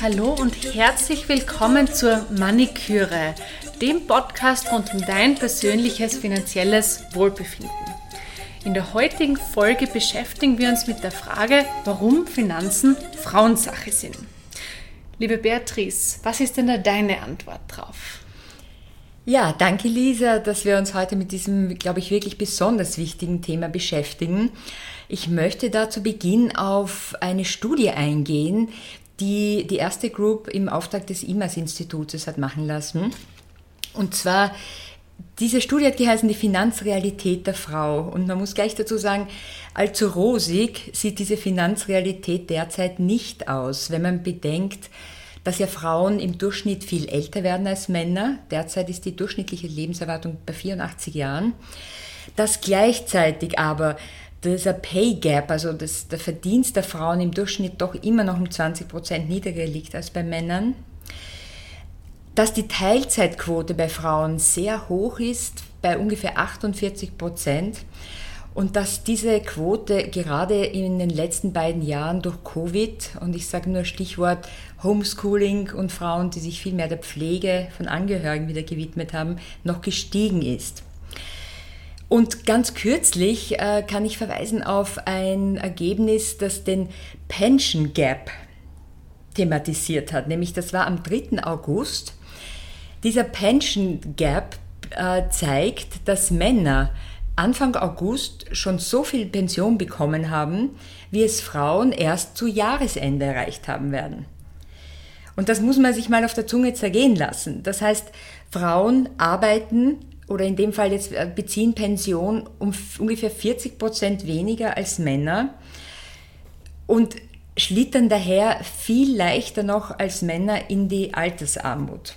Hallo und herzlich willkommen zur Maniküre, dem Podcast rund um dein persönliches finanzielles Wohlbefinden. In der heutigen Folge beschäftigen wir uns mit der Frage, warum Finanzen Frauensache sind. Liebe Beatrice, was ist denn da deine Antwort drauf? Ja, danke Lisa, dass wir uns heute mit diesem, glaube ich, wirklich besonders wichtigen Thema beschäftigen. Ich möchte da zu Beginn auf eine Studie eingehen, die die erste Group im Auftrag des IMAS-Institutes hat machen lassen. Und zwar, diese Studie hat geheißen Die Finanzrealität der Frau. Und man muss gleich dazu sagen, allzu rosig sieht diese Finanzrealität derzeit nicht aus, wenn man bedenkt, dass ja Frauen im Durchschnitt viel älter werden als Männer. Derzeit ist die durchschnittliche Lebenserwartung bei 84 Jahren. Dass gleichzeitig aber dieser Pay Gap, also das, der Verdienst der Frauen im Durchschnitt doch immer noch um 20 Prozent niedriger liegt als bei Männern. Dass die Teilzeitquote bei Frauen sehr hoch ist, bei ungefähr 48 Prozent. Und dass diese Quote gerade in den letzten beiden Jahren durch Covid, und ich sage nur Stichwort Homeschooling und Frauen, die sich viel mehr der Pflege von Angehörigen wieder gewidmet haben, noch gestiegen ist. Und ganz kürzlich äh, kann ich verweisen auf ein Ergebnis, das den Pension Gap thematisiert hat. Nämlich das war am 3. August. Dieser Pension Gap äh, zeigt, dass Männer Anfang August schon so viel Pension bekommen haben, wie es Frauen erst zu Jahresende erreicht haben werden. Und das muss man sich mal auf der Zunge zergehen lassen. Das heißt, Frauen arbeiten oder in dem Fall jetzt äh, beziehen Pension um ungefähr 40 Prozent weniger als Männer und schlittern daher viel leichter noch als Männer in die Altersarmut.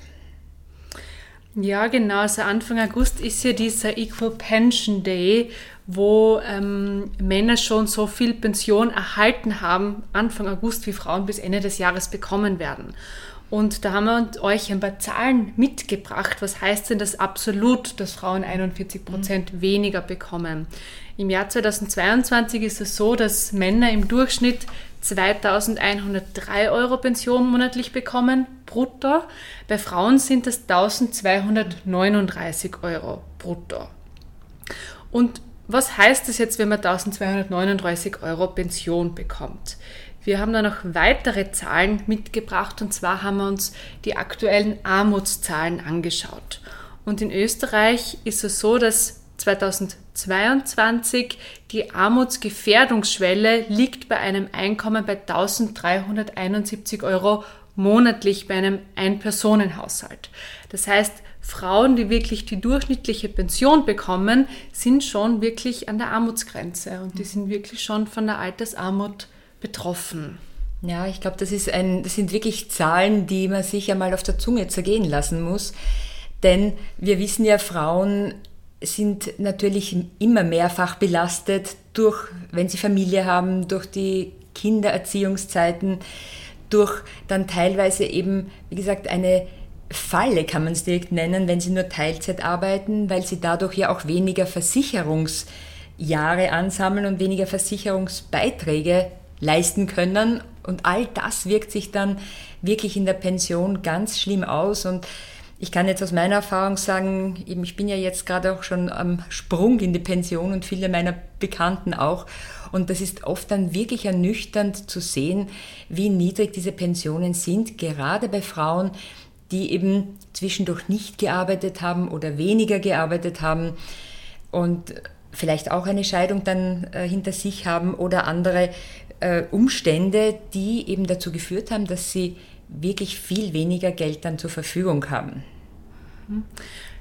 Ja, genau. Also Anfang August ist ja dieser Equal Pension Day, wo ähm, Männer schon so viel Pension erhalten haben, Anfang August, wie Frauen bis Ende des Jahres bekommen werden. Und da haben wir euch ein paar Zahlen mitgebracht. Was heißt denn das absolut, dass Frauen 41 Prozent mhm. weniger bekommen? Im Jahr 2022 ist es so, dass Männer im Durchschnitt 2103 Euro Pension monatlich bekommen, brutto. Bei Frauen sind es 1239 Euro brutto. Und was heißt das jetzt, wenn man 1239 Euro Pension bekommt? Wir haben da noch weitere Zahlen mitgebracht und zwar haben wir uns die aktuellen Armutszahlen angeschaut. Und in Österreich ist es so, dass 2022 die Armutsgefährdungsschwelle liegt bei einem Einkommen bei 1371 Euro monatlich bei einem Ein-Personen-Haushalt. Das heißt, Frauen, die wirklich die durchschnittliche Pension bekommen, sind schon wirklich an der Armutsgrenze und die sind wirklich schon von der Altersarmut betroffen. Ja, ich glaube, das, das sind wirklich Zahlen, die man sich einmal auf der Zunge zergehen lassen muss. Denn wir wissen ja, Frauen sind natürlich immer mehrfach belastet durch, wenn sie Familie haben, durch die Kindererziehungszeiten, durch dann teilweise eben, wie gesagt, eine Falle kann man es direkt nennen, wenn sie nur Teilzeit arbeiten, weil sie dadurch ja auch weniger Versicherungsjahre ansammeln und weniger Versicherungsbeiträge leisten können. Und all das wirkt sich dann wirklich in der Pension ganz schlimm aus. Und ich kann jetzt aus meiner Erfahrung sagen, eben ich bin ja jetzt gerade auch schon am Sprung in die Pension und viele meiner Bekannten auch. Und das ist oft dann wirklich ernüchternd zu sehen, wie niedrig diese Pensionen sind, gerade bei Frauen, die eben zwischendurch nicht gearbeitet haben oder weniger gearbeitet haben und vielleicht auch eine Scheidung dann äh, hinter sich haben oder andere äh, Umstände, die eben dazu geführt haben, dass sie wirklich viel weniger Geld dann zur Verfügung haben.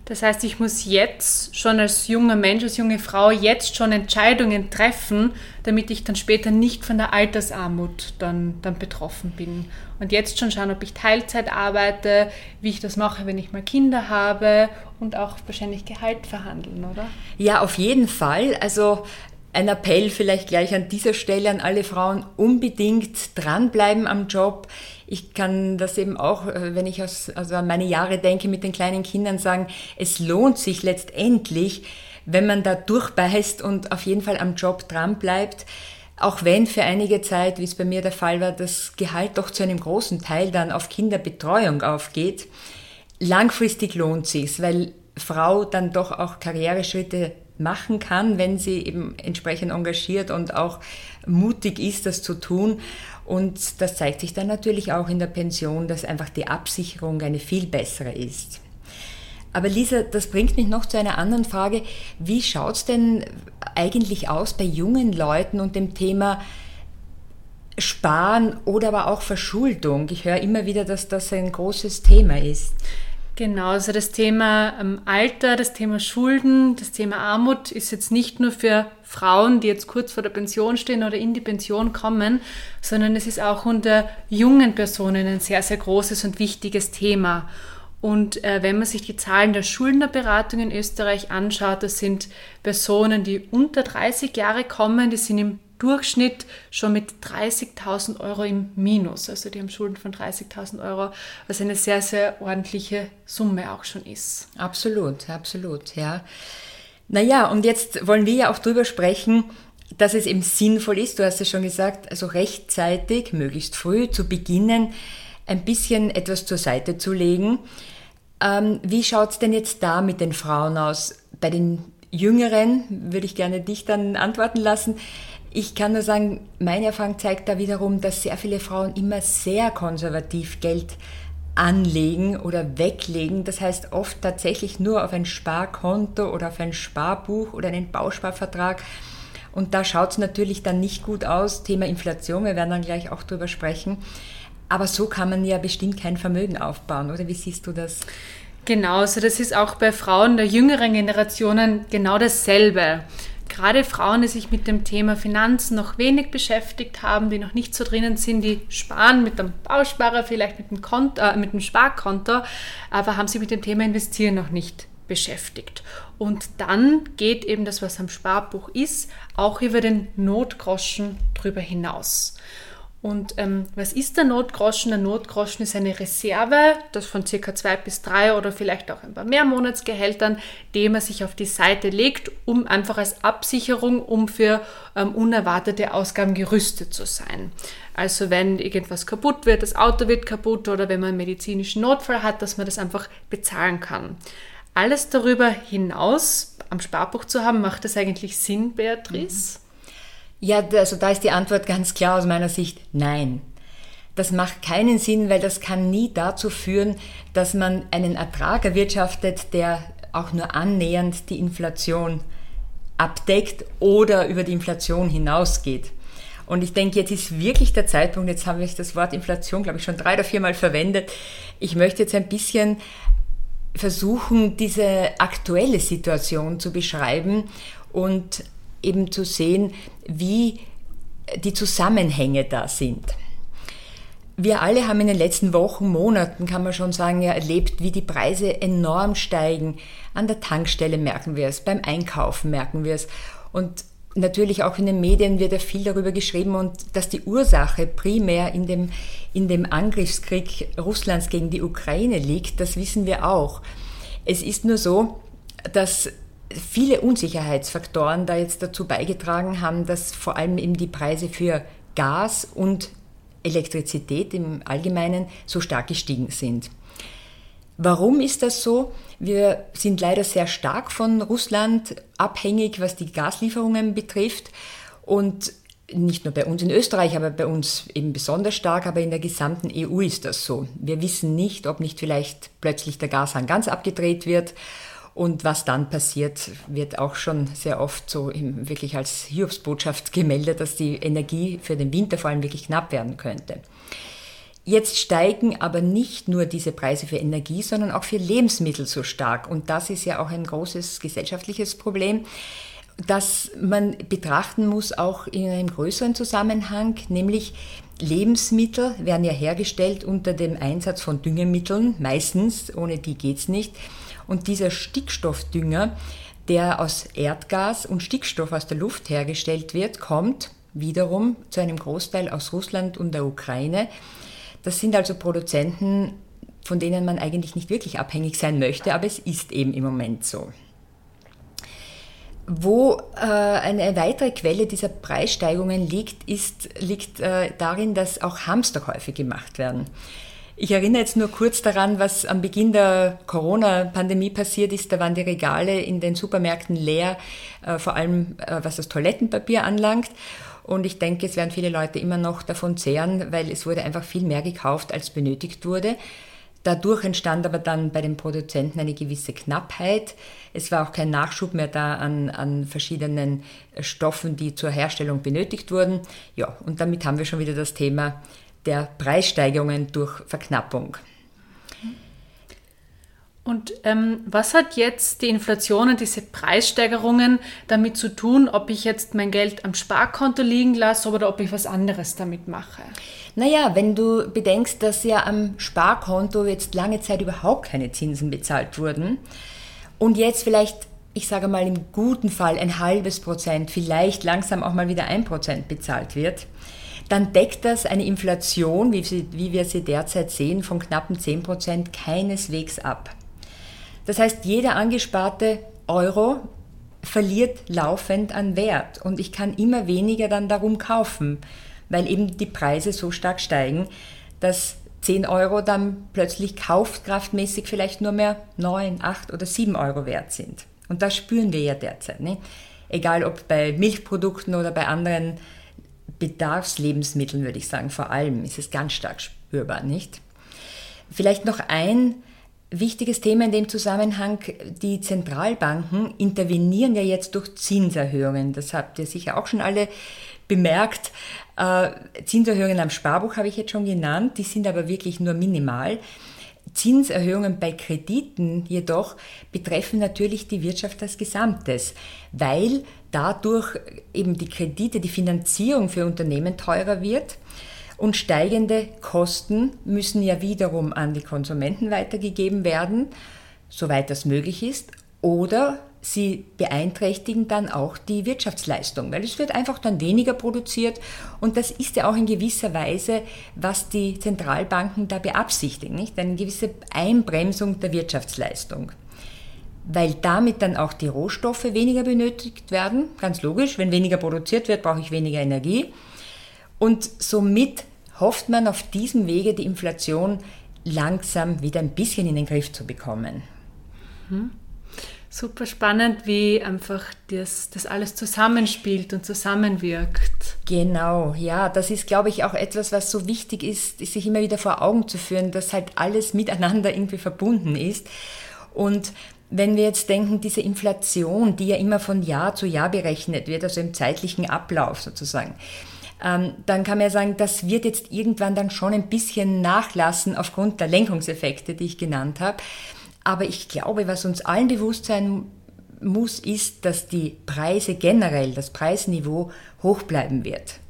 Das heißt, ich muss jetzt schon als junger Mensch, als junge Frau jetzt schon Entscheidungen treffen, damit ich dann später nicht von der Altersarmut dann, dann betroffen bin. Und jetzt schon schauen, ob ich Teilzeit arbeite, wie ich das mache, wenn ich mal Kinder habe und auch wahrscheinlich Gehalt verhandeln, oder? Ja, auf jeden Fall. Also ein Appell vielleicht gleich an dieser Stelle an alle Frauen, unbedingt dranbleiben am Job. Ich kann das eben auch, äh, wenn ich aus, also an meine Jahre denke, mit den kleinen Kindern sagen, es lohnt sich letztendlich, wenn man da durchbeißt und auf jeden Fall am Job dranbleibt. auch wenn für einige Zeit, wie es bei mir der Fall war, das Gehalt doch zu einem großen Teil dann auf Kinderbetreuung aufgeht, langfristig lohnt sich's, weil Frau dann doch auch Karriereschritte machen kann, wenn sie eben entsprechend engagiert und auch mutig ist, das zu tun. Und das zeigt sich dann natürlich auch in der Pension, dass einfach die Absicherung eine viel bessere ist. Aber Lisa, das bringt mich noch zu einer anderen Frage. Wie schaut es denn eigentlich aus bei jungen Leuten und dem Thema Sparen oder aber auch Verschuldung? Ich höre immer wieder, dass das ein großes Thema ist. Genau, also das Thema ähm, Alter, das Thema Schulden, das Thema Armut ist jetzt nicht nur für Frauen, die jetzt kurz vor der Pension stehen oder in die Pension kommen, sondern es ist auch unter jungen Personen ein sehr, sehr großes und wichtiges Thema. Und äh, wenn man sich die Zahlen der Schuldnerberatung in Österreich anschaut, das sind Personen, die unter 30 Jahre kommen, die sind im Durchschnitt schon mit 30.000 Euro im Minus. Also die haben Schulden von 30.000 Euro, was eine sehr, sehr ordentliche Summe auch schon ist. Absolut, absolut, ja. Naja, und jetzt wollen wir ja auch darüber sprechen, dass es eben sinnvoll ist, du hast es schon gesagt, also rechtzeitig, möglichst früh zu beginnen, ein bisschen etwas zur Seite zu legen. Ähm, wie schaut es denn jetzt da mit den Frauen aus? Bei den Jüngeren würde ich gerne dich dann antworten lassen. Ich kann nur sagen, meine Erfahrung zeigt da wiederum, dass sehr viele Frauen immer sehr konservativ Geld anlegen oder weglegen. Das heißt oft tatsächlich nur auf ein Sparkonto oder auf ein Sparbuch oder einen Bausparvertrag. Und da schaut es natürlich dann nicht gut aus. Thema Inflation, wir werden dann gleich auch drüber sprechen. Aber so kann man ja bestimmt kein Vermögen aufbauen, oder wie siehst du das? Genau, also das ist auch bei Frauen der jüngeren Generationen genau dasselbe gerade Frauen, die sich mit dem Thema Finanzen noch wenig beschäftigt haben, die noch nicht so drinnen sind, die sparen mit dem Bausparer, vielleicht mit dem, Konto, äh, mit dem Sparkonto, aber haben sich mit dem Thema Investieren noch nicht beschäftigt. Und dann geht eben das, was am Sparbuch ist, auch über den Notgroschen drüber hinaus. Und ähm, was ist der Notgroschen? Der Notgroschen ist eine Reserve, das von circa zwei bis drei oder vielleicht auch ein paar mehr Monatsgehältern, die man sich auf die Seite legt, um einfach als Absicherung, um für ähm, unerwartete Ausgaben gerüstet zu sein. Also wenn irgendwas kaputt wird, das Auto wird kaputt oder wenn man einen medizinischen Notfall hat, dass man das einfach bezahlen kann. Alles darüber hinaus am Sparbuch zu haben, macht das eigentlich Sinn, Beatrice? Mhm. Ja, also da ist die Antwort ganz klar aus meiner Sicht nein. Das macht keinen Sinn, weil das kann nie dazu führen, dass man einen Ertrag erwirtschaftet, der auch nur annähernd die Inflation abdeckt oder über die Inflation hinausgeht. Und ich denke, jetzt ist wirklich der Zeitpunkt, jetzt habe ich das Wort Inflation, glaube ich, schon drei oder viermal verwendet. Ich möchte jetzt ein bisschen versuchen, diese aktuelle Situation zu beschreiben und eben zu sehen, wie die Zusammenhänge da sind. Wir alle haben in den letzten Wochen, Monaten, kann man schon sagen, ja, erlebt, wie die Preise enorm steigen. An der Tankstelle merken wir es, beim Einkaufen merken wir es. Und natürlich auch in den Medien wird ja viel darüber geschrieben und dass die Ursache primär in dem, in dem Angriffskrieg Russlands gegen die Ukraine liegt, das wissen wir auch. Es ist nur so, dass viele Unsicherheitsfaktoren da jetzt dazu beigetragen haben, dass vor allem eben die Preise für Gas und Elektrizität im Allgemeinen so stark gestiegen sind. Warum ist das so? Wir sind leider sehr stark von Russland abhängig, was die Gaslieferungen betrifft. Und nicht nur bei uns in Österreich, aber bei uns eben besonders stark, aber in der gesamten EU ist das so. Wir wissen nicht, ob nicht vielleicht plötzlich der Gashahn ganz abgedreht wird und was dann passiert, wird auch schon sehr oft so wirklich als Hiobsbotschaft gemeldet, dass die Energie für den Winter vor allem wirklich knapp werden könnte. Jetzt steigen aber nicht nur diese Preise für Energie, sondern auch für Lebensmittel so stark. Und das ist ja auch ein großes gesellschaftliches Problem, das man betrachten muss, auch in einem größeren Zusammenhang, nämlich Lebensmittel werden ja hergestellt unter dem Einsatz von Düngemitteln, meistens, ohne die geht's nicht. Und dieser Stickstoffdünger, der aus Erdgas und Stickstoff aus der Luft hergestellt wird, kommt wiederum zu einem Großteil aus Russland und der Ukraine. Das sind also Produzenten, von denen man eigentlich nicht wirklich abhängig sein möchte, aber es ist eben im Moment so. Wo äh, eine weitere Quelle dieser Preissteigungen liegt, ist, liegt äh, darin, dass auch Hamsterkäufe gemacht werden. Ich erinnere jetzt nur kurz daran, was am Beginn der Corona-Pandemie passiert ist. Da waren die Regale in den Supermärkten leer, äh, vor allem äh, was das Toilettenpapier anlangt. Und ich denke, es werden viele Leute immer noch davon zehren, weil es wurde einfach viel mehr gekauft, als benötigt wurde. Dadurch entstand aber dann bei den Produzenten eine gewisse Knappheit. Es war auch kein Nachschub mehr da an, an verschiedenen Stoffen, die zur Herstellung benötigt wurden. Ja, und damit haben wir schon wieder das Thema der Preissteigerungen durch Verknappung. Und ähm, was hat jetzt die Inflation und diese Preissteigerungen damit zu tun, ob ich jetzt mein Geld am Sparkonto liegen lasse oder ob ich was anderes damit mache? Naja, wenn du bedenkst, dass ja am Sparkonto jetzt lange Zeit überhaupt keine Zinsen bezahlt wurden und jetzt vielleicht, ich sage mal im guten Fall ein halbes Prozent, vielleicht langsam auch mal wieder ein Prozent bezahlt wird, dann deckt das eine Inflation, wie, sie, wie wir sie derzeit sehen, von knappen 10 Prozent keineswegs ab. Das heißt, jeder angesparte Euro verliert laufend an Wert und ich kann immer weniger dann darum kaufen, weil eben die Preise so stark steigen, dass 10 Euro dann plötzlich kaufkraftmäßig vielleicht nur mehr 9, 8 oder 7 Euro wert sind. Und das spüren wir ja derzeit. Ne? Egal ob bei Milchprodukten oder bei anderen Bedarfslebensmitteln, würde ich sagen, vor allem ist es ganz stark spürbar, nicht? Vielleicht noch ein wichtiges Thema in dem Zusammenhang. Die Zentralbanken intervenieren ja jetzt durch Zinserhöhungen. Das habt ihr sicher auch schon alle bemerkt. Äh, Zinserhöhungen am Sparbuch habe ich jetzt schon genannt, die sind aber wirklich nur minimal. Zinserhöhungen bei Krediten jedoch betreffen natürlich die Wirtschaft als Gesamtes, weil dadurch eben die Kredite, die Finanzierung für Unternehmen teurer wird und steigende Kosten müssen ja wiederum an die Konsumenten weitergegeben werden, soweit das möglich ist, oder sie beeinträchtigen dann auch die Wirtschaftsleistung, weil es wird einfach dann weniger produziert und das ist ja auch in gewisser Weise, was die Zentralbanken da beabsichtigen, nicht? Eine gewisse Einbremsung der Wirtschaftsleistung. Weil damit dann auch die Rohstoffe weniger benötigt werden, ganz logisch, wenn weniger produziert wird, brauche ich weniger Energie und somit hofft man auf diesem Wege die Inflation langsam wieder ein bisschen in den Griff zu bekommen. Mhm. Super spannend, wie einfach das, das alles zusammenspielt und zusammenwirkt. Genau, ja, das ist, glaube ich, auch etwas, was so wichtig ist, sich immer wieder vor Augen zu führen, dass halt alles miteinander irgendwie verbunden ist. Und wenn wir jetzt denken, diese Inflation, die ja immer von Jahr zu Jahr berechnet wird, also im zeitlichen Ablauf sozusagen, ähm, dann kann man ja sagen, das wird jetzt irgendwann dann schon ein bisschen nachlassen aufgrund der Lenkungseffekte, die ich genannt habe. Aber ich glaube, was uns allen bewusst sein muss, ist, dass die Preise generell, das Preisniveau hoch bleiben wird.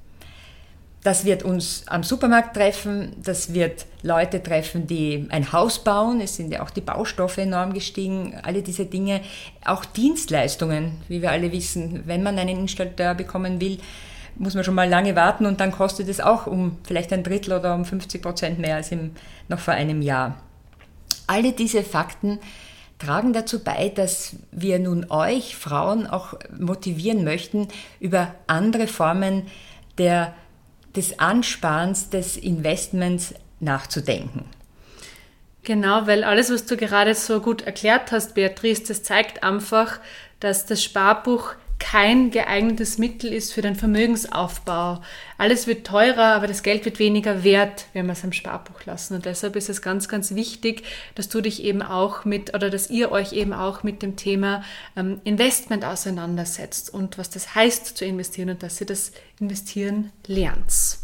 Das wird uns am Supermarkt treffen, das wird Leute treffen, die ein Haus bauen, es sind ja auch die Baustoffe enorm gestiegen, alle diese Dinge, auch Dienstleistungen, wie wir alle wissen, wenn man einen Installateur bekommen will, muss man schon mal lange warten und dann kostet es auch um vielleicht ein Drittel oder um 50 Prozent mehr als im, noch vor einem Jahr. Alle diese Fakten tragen dazu bei, dass wir nun euch Frauen auch motivieren möchten, über andere Formen der, des Ansparens, des Investments nachzudenken. Genau, weil alles, was du gerade so gut erklärt hast, Beatrice, das zeigt einfach, dass das Sparbuch kein geeignetes Mittel ist für den Vermögensaufbau. Alles wird teurer, aber das Geld wird weniger wert, wenn wir es am Sparbuch lassen. Und deshalb ist es ganz, ganz wichtig, dass du dich eben auch mit oder dass ihr euch eben auch mit dem Thema ähm, Investment auseinandersetzt und was das heißt zu investieren und dass ihr das Investieren lernt.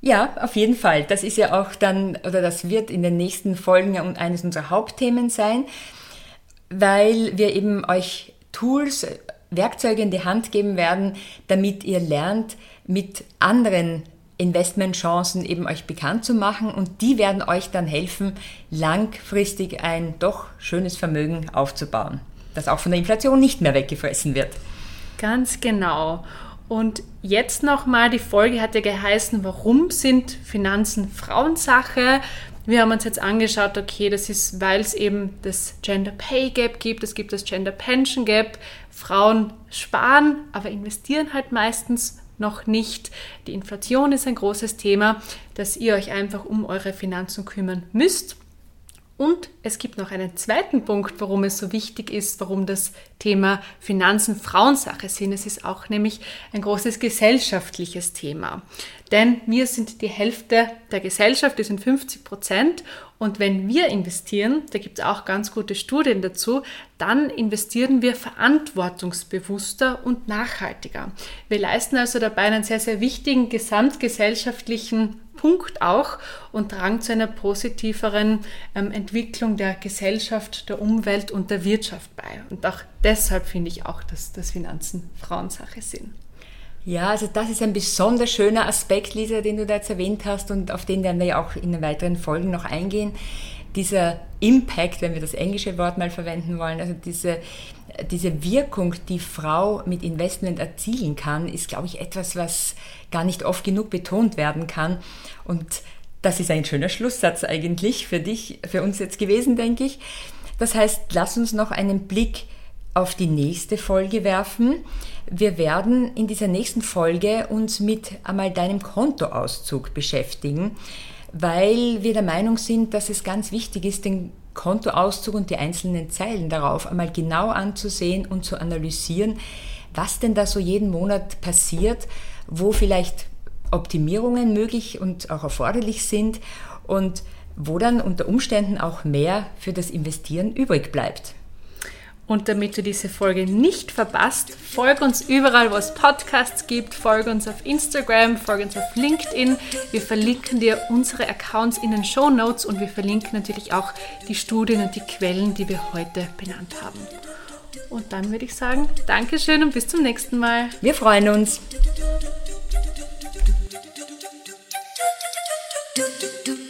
Ja, auf jeden Fall. Das ist ja auch dann, oder das wird in den nächsten Folgen eines unserer Hauptthemen sein, weil wir eben euch Tools Werkzeuge in die Hand geben werden, damit ihr lernt, mit anderen Investmentchancen eben euch bekannt zu machen und die werden euch dann helfen, langfristig ein doch schönes Vermögen aufzubauen, das auch von der Inflation nicht mehr weggefressen wird. Ganz genau. Und jetzt nochmal, die Folge hat ja geheißen, warum sind Finanzen Frauensache? Wir haben uns jetzt angeschaut, okay, das ist, weil es eben das Gender Pay Gap gibt, es gibt das Gender Pension Gap. Frauen sparen, aber investieren halt meistens noch nicht. Die Inflation ist ein großes Thema, dass ihr euch einfach um eure Finanzen kümmern müsst. Und es gibt noch einen zweiten Punkt, warum es so wichtig ist, warum das Thema Finanzen Frauensache sind. Es ist auch nämlich ein großes gesellschaftliches Thema. Denn wir sind die Hälfte der Gesellschaft, wir sind 50 Prozent. Und wenn wir investieren, da gibt es auch ganz gute Studien dazu, dann investieren wir verantwortungsbewusster und nachhaltiger. Wir leisten also dabei einen sehr, sehr wichtigen gesamtgesellschaftlichen Punkt auch und tragen zu einer positiveren ähm, Entwicklung der Gesellschaft, der Umwelt und der Wirtschaft bei. Und auch deshalb finde ich auch, dass, dass Finanzen Frauensache sind. Ja, also das ist ein besonders schöner Aspekt, Lisa, den du da jetzt erwähnt hast und auf den werden wir ja auch in den weiteren Folgen noch eingehen. Dieser Impact, wenn wir das englische Wort mal verwenden wollen, also diese, diese Wirkung, die Frau mit Investment erzielen kann, ist, glaube ich, etwas, was gar nicht oft genug betont werden kann. Und das ist ein schöner Schlusssatz eigentlich für dich, für uns jetzt gewesen, denke ich. Das heißt, lass uns noch einen Blick auf die nächste Folge werfen. Wir werden in dieser nächsten Folge uns mit einmal deinem Kontoauszug beschäftigen, weil wir der Meinung sind, dass es ganz wichtig ist, den Kontoauszug und die einzelnen Zeilen darauf einmal genau anzusehen und zu analysieren, was denn da so jeden Monat passiert, wo vielleicht Optimierungen möglich und auch erforderlich sind und wo dann unter Umständen auch mehr für das Investieren übrig bleibt. Und damit du diese Folge nicht verpasst, folge uns überall, wo es Podcasts gibt, folge uns auf Instagram, folge uns auf LinkedIn. Wir verlinken dir unsere Accounts in den Show Notes und wir verlinken natürlich auch die Studien und die Quellen, die wir heute benannt haben. Und dann würde ich sagen, Dankeschön und bis zum nächsten Mal. Wir freuen uns.